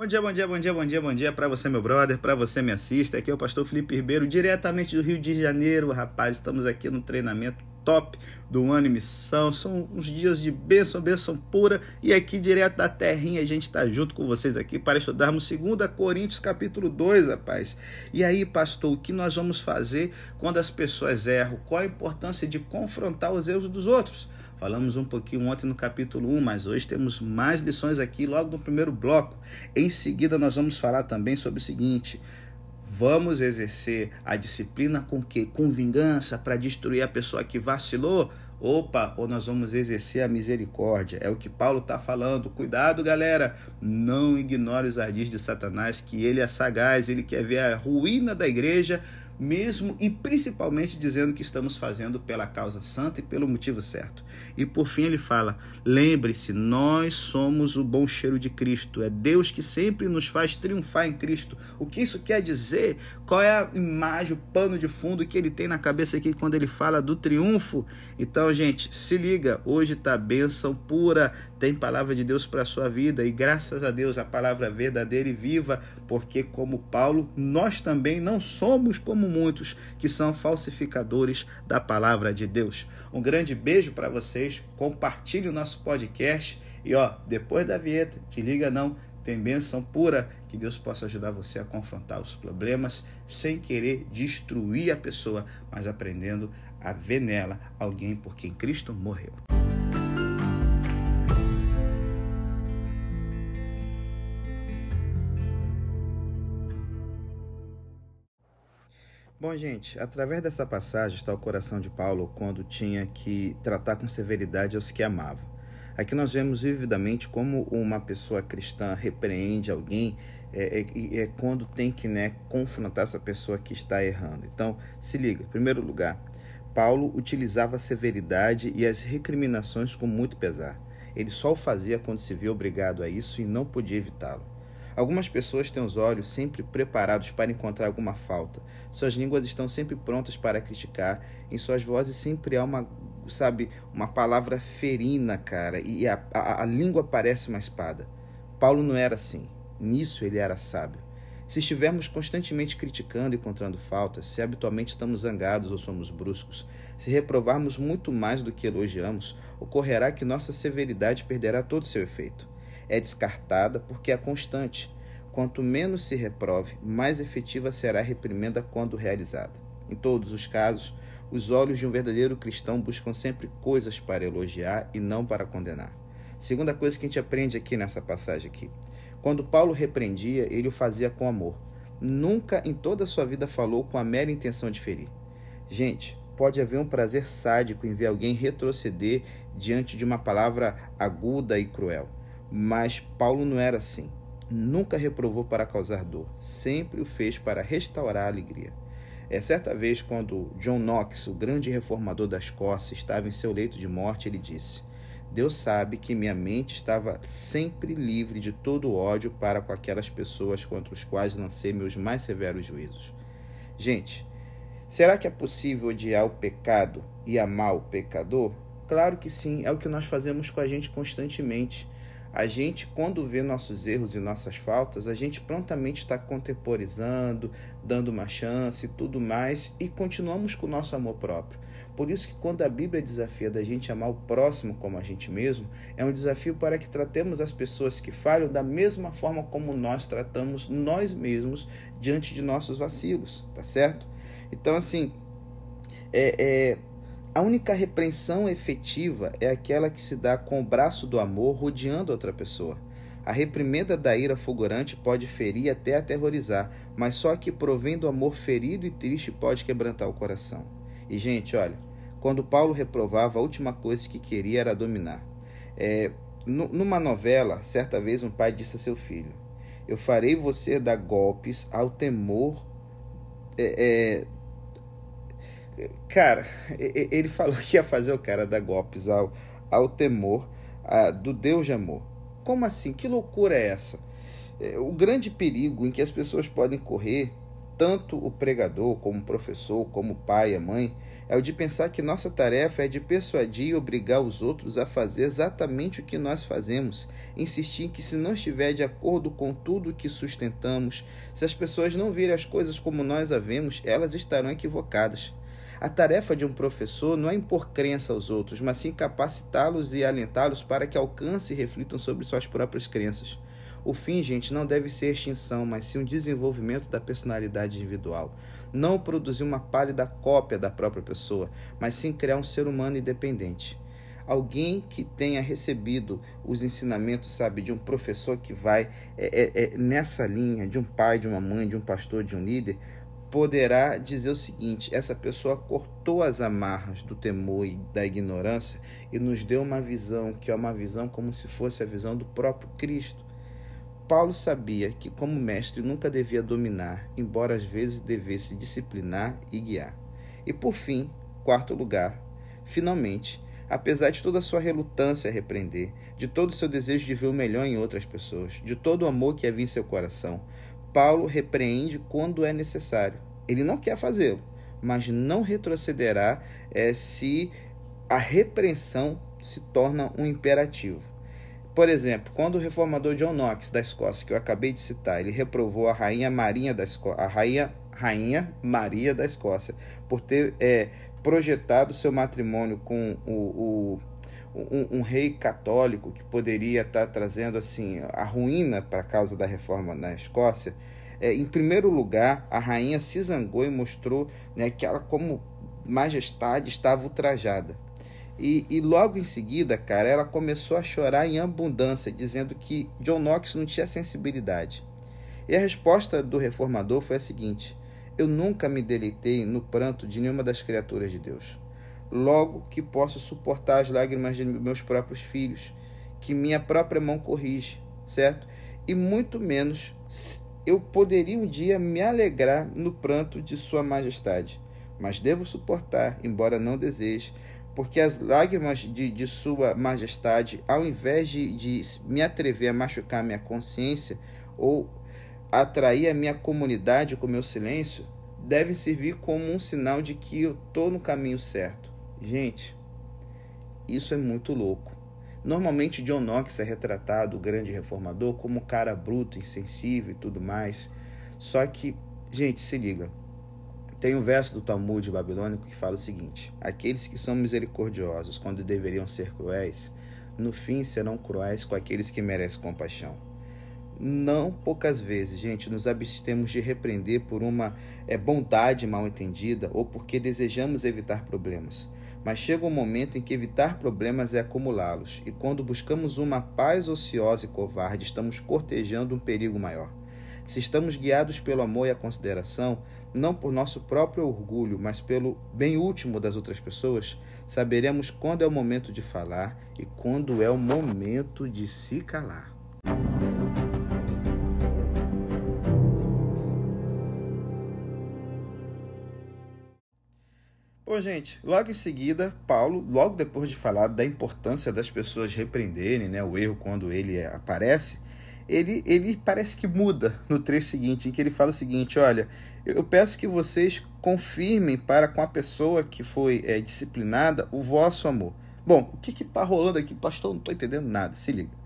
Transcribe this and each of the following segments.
Bom dia, bom dia, bom dia, bom dia, bom dia para você, meu brother, para você, me assista. Aqui é o pastor Felipe Ribeiro, diretamente do Rio de Janeiro, rapaz. Estamos aqui no treinamento top do ano em missão. São uns dias de bênção, bênção pura. E aqui, direto da terrinha, a gente está junto com vocês aqui para estudarmos 2 Coríntios, capítulo 2, rapaz. E aí, pastor, o que nós vamos fazer quando as pessoas erram? Qual a importância de confrontar os erros dos outros? Falamos um pouquinho ontem no capítulo 1, mas hoje temos mais lições aqui logo no primeiro bloco. Em seguida, nós vamos falar também sobre o seguinte: vamos exercer a disciplina com que? Com vingança para destruir a pessoa que vacilou? Opa, ou nós vamos exercer a misericórdia. É o que Paulo está falando. Cuidado, galera. Não ignore os ardis de Satanás, que ele é sagaz, ele quer ver a ruína da igreja, mesmo e principalmente dizendo que estamos fazendo pela causa santa e pelo motivo certo. E por fim ele fala: lembre-se, nós somos o bom cheiro de Cristo. É Deus que sempre nos faz triunfar em Cristo. O que isso quer dizer? Qual é a imagem, o pano de fundo que ele tem na cabeça aqui quando ele fala do triunfo? Então, gente, se liga, hoje tá bênção pura, tem palavra de Deus para sua vida e graças a Deus a palavra verdadeira e viva, porque como Paulo, nós também não somos como muitos que são falsificadores da palavra de Deus. Um grande beijo para vocês, compartilhe o nosso podcast e ó, depois da vinheta, te liga não, tem bênção pura que Deus possa ajudar você a confrontar os problemas sem querer destruir a pessoa, mas aprendendo a ver nela alguém por quem Cristo morreu. Bom, gente, através dessa passagem está o coração de Paulo quando tinha que tratar com severidade aos que amava. Aqui nós vemos vividamente como uma pessoa cristã repreende alguém é, é, é quando tem que né, confrontar essa pessoa que está errando. Então, se liga, em primeiro lugar, Paulo utilizava a severidade e as recriminações com muito pesar. Ele só o fazia quando se via obrigado a isso e não podia evitá-lo. Algumas pessoas têm os olhos sempre preparados para encontrar alguma falta. Suas línguas estão sempre prontas para criticar. Em suas vozes sempre há uma, sabe, uma palavra ferina, cara, e a, a, a língua parece uma espada. Paulo não era assim. Nisso ele era sábio. Se estivermos constantemente criticando e encontrando faltas, se habitualmente estamos zangados ou somos bruscos, se reprovarmos muito mais do que elogiamos, ocorrerá que nossa severidade perderá todo seu efeito é descartada porque é constante. Quanto menos se reprove, mais efetiva será a reprimenda quando realizada. Em todos os casos, os olhos de um verdadeiro cristão buscam sempre coisas para elogiar e não para condenar. Segunda coisa que a gente aprende aqui nessa passagem aqui. Quando Paulo repreendia, ele o fazia com amor. Nunca em toda a sua vida falou com a mera intenção de ferir. Gente, pode haver um prazer sádico em ver alguém retroceder diante de uma palavra aguda e cruel. Mas Paulo não era assim. Nunca reprovou para causar dor, sempre o fez para restaurar a alegria. É certa vez, quando John Knox, o grande reformador da Escócia, estava em seu leito de morte, ele disse: Deus sabe que minha mente estava sempre livre de todo ódio para com aquelas pessoas contra os quais lancei meus mais severos juízos. Gente, será que é possível odiar o pecado e amar o pecador? Claro que sim, é o que nós fazemos com a gente constantemente. A gente, quando vê nossos erros e nossas faltas, a gente prontamente está contemporizando, dando uma chance e tudo mais, e continuamos com o nosso amor próprio. Por isso que quando a Bíblia desafia da gente amar o próximo como a gente mesmo, é um desafio para que tratemos as pessoas que falham da mesma forma como nós tratamos nós mesmos diante de nossos vacilos, tá certo? Então, assim, é, é a única repreensão efetiva é aquela que se dá com o braço do amor rodeando outra pessoa. A reprimenda da ira fulgurante pode ferir até aterrorizar, mas só que provém do amor ferido e triste pode quebrantar o coração. E, gente, olha, quando Paulo reprovava, a última coisa que queria era dominar. É, numa novela, certa vez um pai disse a seu filho: Eu farei você dar golpes ao temor é, é, Cara, ele falou que ia fazer o cara dar golpes ao, ao temor a, do Deus de amor. Como assim? Que loucura é essa? É, o grande perigo em que as pessoas podem correr tanto o pregador, como o professor, como o pai a mãe, é o de pensar que nossa tarefa é de persuadir e obrigar os outros a fazer exatamente o que nós fazemos, insistir que se não estiver de acordo com tudo que sustentamos, se as pessoas não virem as coisas como nós a vemos, elas estarão equivocadas. A tarefa de um professor não é impor crença aos outros, mas sim capacitá-los e alentá-los para que alcancem e reflitam sobre suas próprias crenças. O fim, gente, não deve ser extinção, mas sim um desenvolvimento da personalidade individual. Não produzir uma pálida cópia da própria pessoa, mas sim criar um ser humano independente. Alguém que tenha recebido os ensinamentos, sabe, de um professor que vai é, é, é, nessa linha, de um pai, de uma mãe, de um pastor, de um líder, poderá dizer o seguinte: essa pessoa cortou as amarras do temor e da ignorância e nos deu uma visão que é uma visão como se fosse a visão do próprio Cristo. Paulo sabia que, como mestre, nunca devia dominar, embora às vezes devesse disciplinar e guiar. E por fim, quarto lugar, finalmente, apesar de toda a sua relutância a repreender, de todo o seu desejo de ver o melhor em outras pessoas, de todo o amor que havia em seu coração, Paulo repreende quando é necessário. Ele não quer fazê-lo, mas não retrocederá é, se a repreensão se torna um imperativo. Por exemplo, quando o reformador John Knox da Escócia, que eu acabei de citar, ele reprovou a rainha da Escócia, a rainha, rainha Maria da Escócia, por ter é, projetado seu matrimônio com o, o um, um, rei católico que poderia estar trazendo assim a ruína para a causa da reforma na Escócia. É, em primeiro lugar, a rainha se zangou e mostrou né, que ela, como majestade, estava ultrajada. E, e, logo em seguida, cara, ela começou a chorar em abundância, dizendo que John Knox não tinha sensibilidade. E a resposta do reformador foi a seguinte: Eu nunca me deleitei no pranto de nenhuma das criaturas de Deus. Logo que posso suportar as lágrimas de meus próprios filhos, que minha própria mão corrige, certo? E muito menos eu poderia um dia me alegrar no pranto de Sua Majestade. Mas devo suportar, embora não deseje, porque as lágrimas de, de Sua Majestade, ao invés de, de me atrever a machucar minha consciência ou atrair a minha comunidade com meu silêncio, devem servir como um sinal de que eu estou no caminho certo. Gente, isso é muito louco. Normalmente John Knox é retratado, o grande reformador, como um cara bruto, insensível e tudo mais. Só que, gente, se liga. Tem um verso do Talmud babilônico que fala o seguinte: Aqueles que são misericordiosos quando deveriam ser cruéis, no fim serão cruéis com aqueles que merecem compaixão. Não poucas vezes, gente, nos abstemos de repreender por uma é, bondade mal entendida ou porque desejamos evitar problemas. Mas chega um momento em que evitar problemas é acumulá-los, e quando buscamos uma paz ociosa e covarde, estamos cortejando um perigo maior. Se estamos guiados pelo amor e a consideração, não por nosso próprio orgulho, mas pelo bem último das outras pessoas, saberemos quando é o momento de falar e quando é o momento de se calar. Gente, logo em seguida, Paulo, logo depois de falar da importância das pessoas repreenderem né, o erro quando ele aparece, ele, ele parece que muda no trecho seguinte, em que ele fala o seguinte: olha, eu peço que vocês confirmem para com a pessoa que foi é, disciplinada o vosso amor. Bom, o que está rolando aqui, pastor? Não estou entendendo nada, se liga.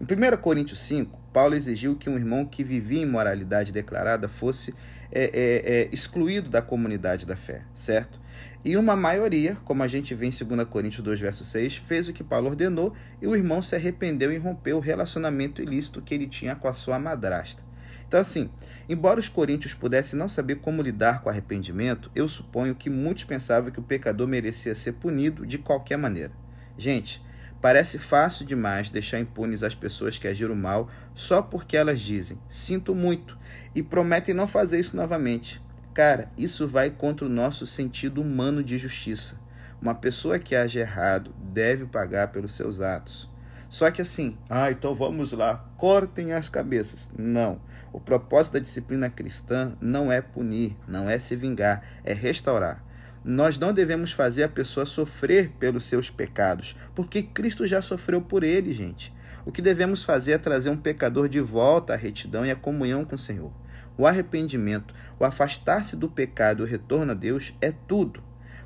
Em 1 Coríntios 5, Paulo exigiu que um irmão que vivia em moralidade declarada fosse é, é, excluído da comunidade da fé, certo? E uma maioria, como a gente vê em 2 Coríntios 2, verso 6, fez o que Paulo ordenou e o irmão se arrependeu e rompeu o relacionamento ilícito que ele tinha com a sua madrasta. Então, assim, embora os coríntios pudessem não saber como lidar com arrependimento, eu suponho que muitos pensavam que o pecador merecia ser punido de qualquer maneira. Gente, parece fácil demais deixar impunes as pessoas que agiram mal só porque elas dizem sinto muito e prometem não fazer isso novamente. Cara, isso vai contra o nosso sentido humano de justiça. Uma pessoa que age errado deve pagar pelos seus atos. Só que assim, ah, então vamos lá, cortem as cabeças. Não. O propósito da disciplina cristã não é punir, não é se vingar, é restaurar. Nós não devemos fazer a pessoa sofrer pelos seus pecados, porque Cristo já sofreu por ele, gente. O que devemos fazer é trazer um pecador de volta à retidão e à comunhão com o Senhor. O arrependimento, o afastar-se do pecado, o retorno a Deus é tudo.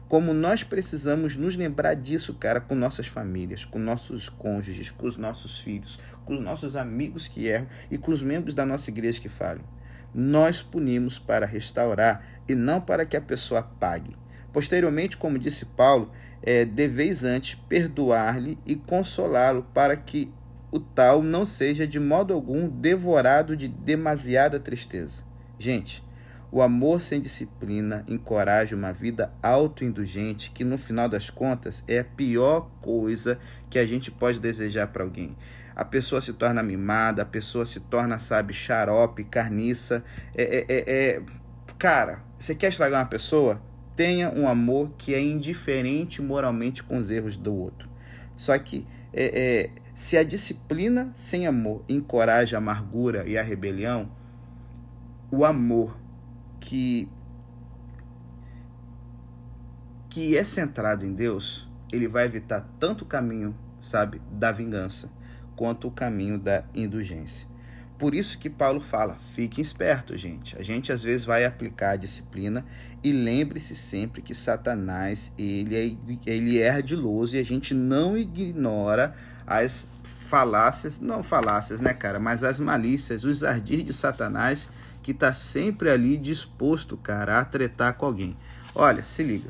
Como nós precisamos nos lembrar disso, cara, com nossas famílias, com nossos cônjuges, com os nossos filhos, com os nossos amigos que erram e com os membros da nossa igreja que falham. Nós punimos para restaurar e não para que a pessoa pague. Posteriormente, como disse Paulo, é, deveis antes perdoar-lhe e consolá-lo para que o tal não seja de modo algum devorado de demasiada tristeza. Gente, o amor sem disciplina encoraja uma vida autoindulgente, que no final das contas é a pior coisa que a gente pode desejar para alguém. A pessoa se torna mimada, a pessoa se torna, sabe, xarope, carniça. É, é, é, é... Cara, você quer estragar uma pessoa? Tenha um amor que é indiferente moralmente com os erros do outro. Só que é, é se a disciplina sem amor encoraja a amargura e a rebelião, o amor que que é centrado em Deus, ele vai evitar tanto o caminho, sabe, da vingança, quanto o caminho da indulgência. Por isso que Paulo fala: fiquem espertos, gente. A gente às vezes vai aplicar a disciplina e lembre-se sempre que Satanás ele é, ele é ardiloso e a gente não ignora as falácias, não falácias, né, cara, mas as malícias, os ardis de Satanás que está sempre ali disposto, cara, a tretar com alguém. Olha, se liga.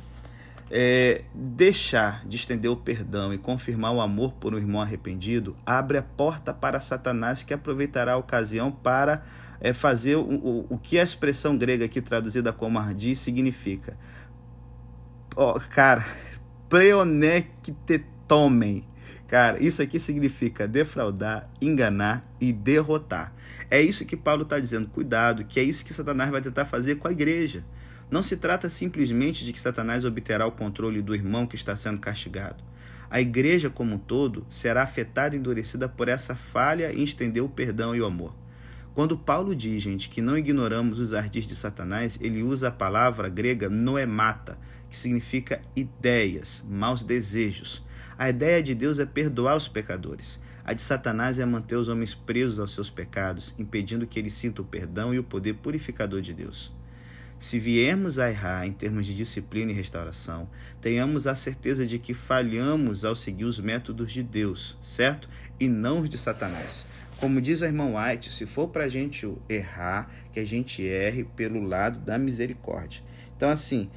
É, deixar de estender o perdão e confirmar o amor por um irmão arrependido abre a porta para Satanás que aproveitará a ocasião para é, fazer o, o, o que a expressão grega aqui traduzida como ardi significa. Oh, cara, pleonectetomen Cara, isso aqui significa defraudar, enganar e derrotar. É isso que Paulo está dizendo. Cuidado, que é isso que Satanás vai tentar fazer com a igreja. Não se trata simplesmente de que Satanás obterá o controle do irmão que está sendo castigado. A igreja como um todo será afetada e endurecida por essa falha em estender o perdão e o amor. Quando Paulo diz, gente, que não ignoramos os ardis de Satanás, ele usa a palavra grega noemata, que significa ideias, maus desejos. A ideia de Deus é perdoar os pecadores. A de Satanás é manter os homens presos aos seus pecados, impedindo que eles sintam o perdão e o poder purificador de Deus. Se viermos a errar em termos de disciplina e restauração, tenhamos a certeza de que falhamos ao seguir os métodos de Deus, certo? E não os de Satanás. Como diz a irmã White, se for para a gente errar, que a gente erre pelo lado da misericórdia. Então, assim,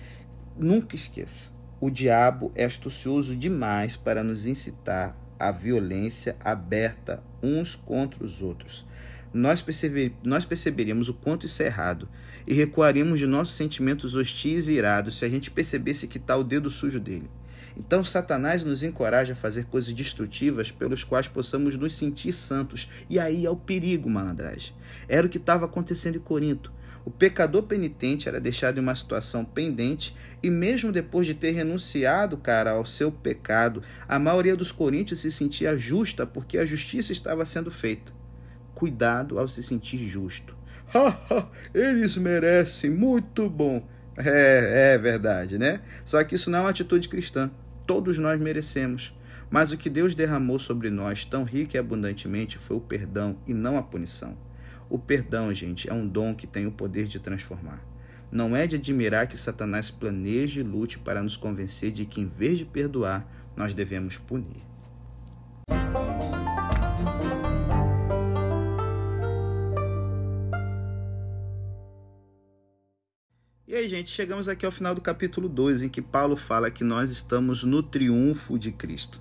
nunca esqueça o diabo é astucioso demais para nos incitar à violência aberta uns contra os outros. Nós, perceber, nós perceberíamos o quanto isso é errado e recuaríamos de nossos sentimentos hostis e irados se a gente percebesse que está o dedo sujo dele. Então, Satanás nos encoraja a fazer coisas destrutivas pelos quais possamos nos sentir santos. E aí é o perigo, malandragem. Era o que estava acontecendo em Corinto. O pecador penitente era deixado em uma situação pendente e mesmo depois de ter renunciado, cara, ao seu pecado, a maioria dos coríntios se sentia justa porque a justiça estava sendo feita. Cuidado ao se sentir justo. Ha, eles merecem, muito bom. É, é verdade, né? Só que isso não é uma atitude cristã. Todos nós merecemos. Mas o que Deus derramou sobre nós tão rico e abundantemente foi o perdão e não a punição. O perdão, gente, é um dom que tem o poder de transformar. Não é de admirar que Satanás planeje e lute para nos convencer de que, em vez de perdoar, nós devemos punir. Gente, chegamos aqui ao final do capítulo 2, em que Paulo fala que nós estamos no triunfo de Cristo.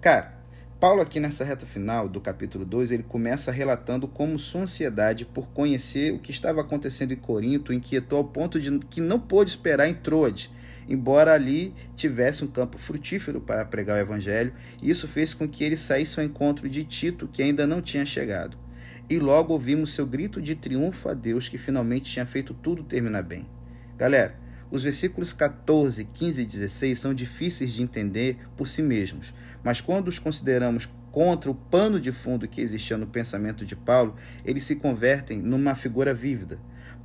Cara, Paulo, aqui nessa reta final do capítulo 2, ele começa relatando como sua ansiedade por conhecer o que estava acontecendo em Corinto inquietou ao ponto de que não pôde esperar em Troade, embora ali tivesse um campo frutífero para pregar o evangelho, isso fez com que ele saísse ao encontro de Tito, que ainda não tinha chegado. E logo ouvimos seu grito de triunfo a Deus, que finalmente tinha feito tudo terminar bem. Galera, os versículos 14, 15 e 16 são difíceis de entender por si mesmos, mas quando os consideramos contra o pano de fundo que existia no pensamento de Paulo, eles se convertem numa figura vívida.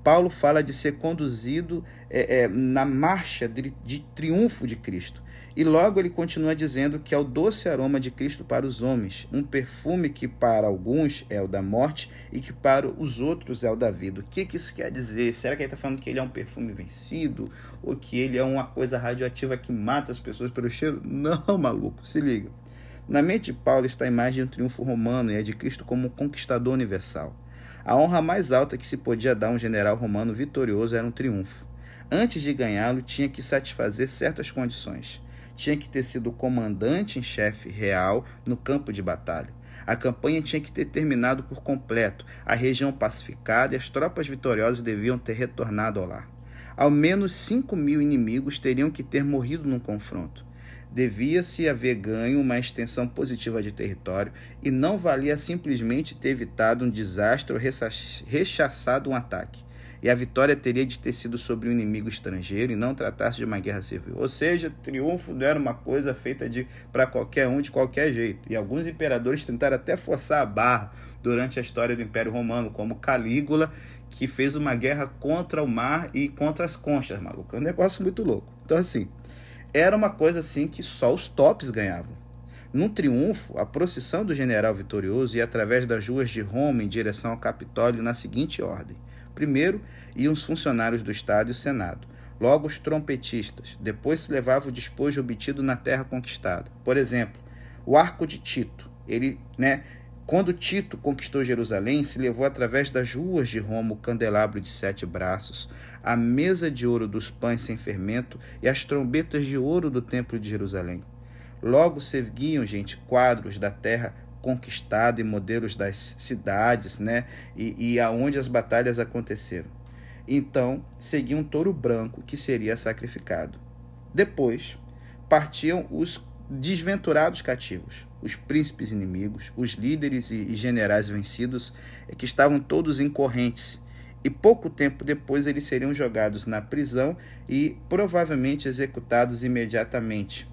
Paulo fala de ser conduzido é, é, na marcha de, de triunfo de Cristo. E logo ele continua dizendo que é o doce aroma de Cristo para os homens, um perfume que para alguns é o da morte e que para os outros é o da vida. O que, que isso quer dizer? Será que ele está falando que ele é um perfume vencido? Ou que ele é uma coisa radioativa que mata as pessoas pelo cheiro? Não, maluco, se liga. Na mente de Paulo está a imagem de um triunfo romano e a de Cristo como um conquistador universal. A honra mais alta que se podia dar a um general romano vitorioso era um triunfo. Antes de ganhá-lo, tinha que satisfazer certas condições tinha que ter sido comandante em chefe real no campo de batalha. A campanha tinha que ter terminado por completo, a região pacificada e as tropas vitoriosas deviam ter retornado ao lar. Ao menos 5 mil inimigos teriam que ter morrido num confronto. Devia-se haver ganho uma extensão positiva de território e não valia simplesmente ter evitado um desastre ou rechaçado um ataque e a vitória teria de ter sido sobre um inimigo estrangeiro e não tratar-se de uma guerra civil. Ou seja, triunfo não era uma coisa feita de para qualquer um de qualquer jeito. E alguns imperadores tentaram até forçar a barra durante a história do Império Romano, como Calígula, que fez uma guerra contra o mar e contra as conchas, maluco. É um negócio muito louco. Então assim, era uma coisa assim que só os tops ganhavam. Num triunfo, a procissão do general vitorioso ia através das ruas de Roma em direção ao Capitólio na seguinte ordem: Primeiro iam os funcionários do Estado e o Senado, logo os trompetistas, depois se levava o despojo obtido na terra conquistada. Por exemplo, o arco de Tito, ele, né, quando Tito conquistou Jerusalém, se levou através das ruas de Roma o candelabro de sete braços, a mesa de ouro dos pães sem fermento e as trombetas de ouro do templo de Jerusalém. Logo seguiam, gente, quadros da terra conquistada e modelos das cidades, né? E, e aonde as batalhas aconteceram. Então, seguia um touro branco que seria sacrificado. Depois, partiam os desventurados cativos, os príncipes inimigos, os líderes e generais vencidos, eh, que estavam todos em correntes. E pouco tempo depois eles seriam jogados na prisão e provavelmente executados imediatamente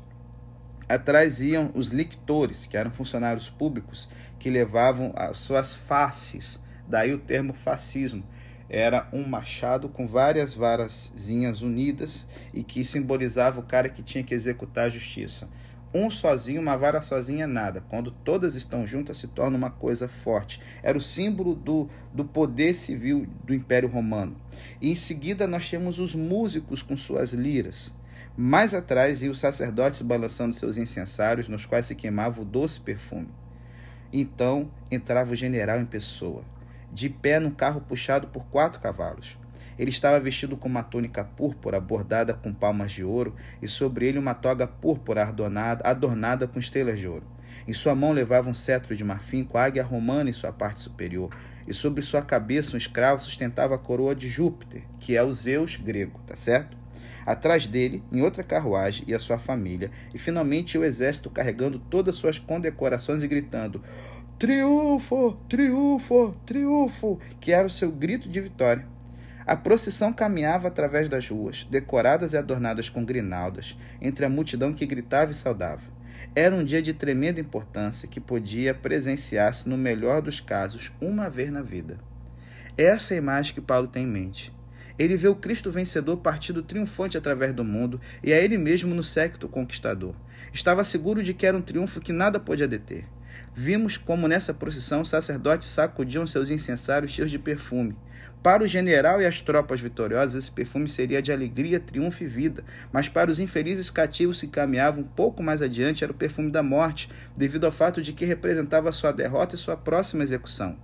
Atrás iam os lictores, que eram funcionários públicos que levavam as suas faces, daí o termo fascismo. Era um machado com várias varazinhas unidas e que simbolizava o cara que tinha que executar a justiça. Um sozinho, uma vara sozinha, nada. Quando todas estão juntas, se torna uma coisa forte. Era o símbolo do, do poder civil do Império Romano. E em seguida, nós temos os músicos com suas liras. Mais atrás iam os sacerdotes balançando seus incensários, nos quais se queimava o doce perfume. Então entrava o general em pessoa, de pé num carro puxado por quatro cavalos. Ele estava vestido com uma túnica púrpura bordada com palmas de ouro e sobre ele uma toga púrpura adornada, adornada com estrelas de ouro. Em sua mão levava um cetro de marfim com águia romana em sua parte superior, e sobre sua cabeça um escravo sustentava a coroa de Júpiter, que é o Zeus grego, tá certo? Atrás dele, em outra carruagem, e a sua família, e finalmente o exército carregando todas suas condecorações e gritando: Triunfo! Triunfo! Triunfo! que era o seu grito de vitória. A procissão caminhava através das ruas, decoradas e adornadas com grinaldas, entre a multidão que gritava e saudava. Era um dia de tremenda importância que podia presenciar-se, no melhor dos casos, uma vez na vida. Essa é a imagem que Paulo tem em mente. Ele vê o Cristo vencedor partido triunfante através do mundo e a ele mesmo no séquito conquistador. Estava seguro de que era um triunfo que nada podia deter. Vimos como nessa procissão sacerdotes sacudiam seus incensários cheios de perfume. Para o general e as tropas vitoriosas, esse perfume seria de alegria, triunfo e vida, mas para os infelizes cativos que caminhavam um pouco mais adiante era o perfume da morte, devido ao fato de que representava sua derrota e sua próxima execução.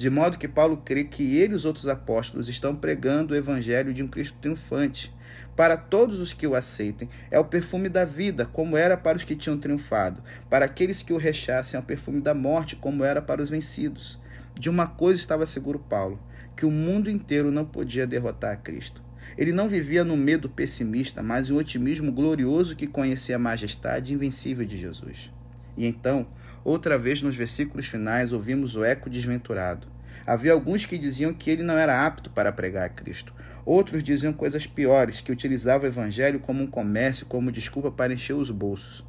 De modo que Paulo crê que ele e os outros apóstolos estão pregando o evangelho de um Cristo triunfante. Para todos os que o aceitem, é o perfume da vida, como era para os que tinham triunfado. Para aqueles que o rechassem, é o perfume da morte, como era para os vencidos. De uma coisa estava seguro Paulo: que o mundo inteiro não podia derrotar a Cristo. Ele não vivia no medo pessimista, mas um otimismo glorioso que conhecia a majestade invencível de Jesus. E então, outra vez nos versículos finais, ouvimos o eco desventurado. Havia alguns que diziam que ele não era apto para pregar a Cristo. Outros diziam coisas piores, que utilizavam o evangelho como um comércio, como desculpa para encher os bolsos.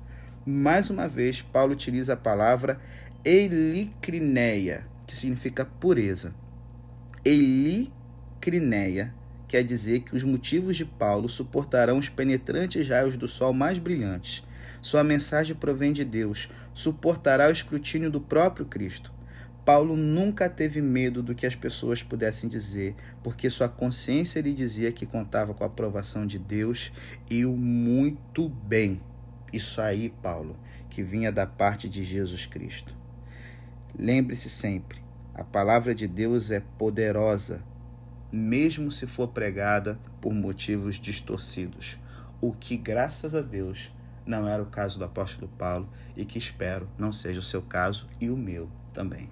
Mais uma vez, Paulo utiliza a palavra elicrineia, que significa pureza. Elicrineia, quer dizer que os motivos de Paulo suportarão os penetrantes raios do sol mais brilhantes. Sua mensagem provém de Deus, suportará o escrutínio do próprio Cristo. Paulo nunca teve medo do que as pessoas pudessem dizer, porque sua consciência lhe dizia que contava com a aprovação de Deus e o muito bem. Isso aí, Paulo, que vinha da parte de Jesus Cristo. Lembre-se sempre: a palavra de Deus é poderosa, mesmo se for pregada por motivos distorcidos, o que, graças a Deus, não era o caso do apóstolo Paulo e que espero não seja o seu caso e o meu também.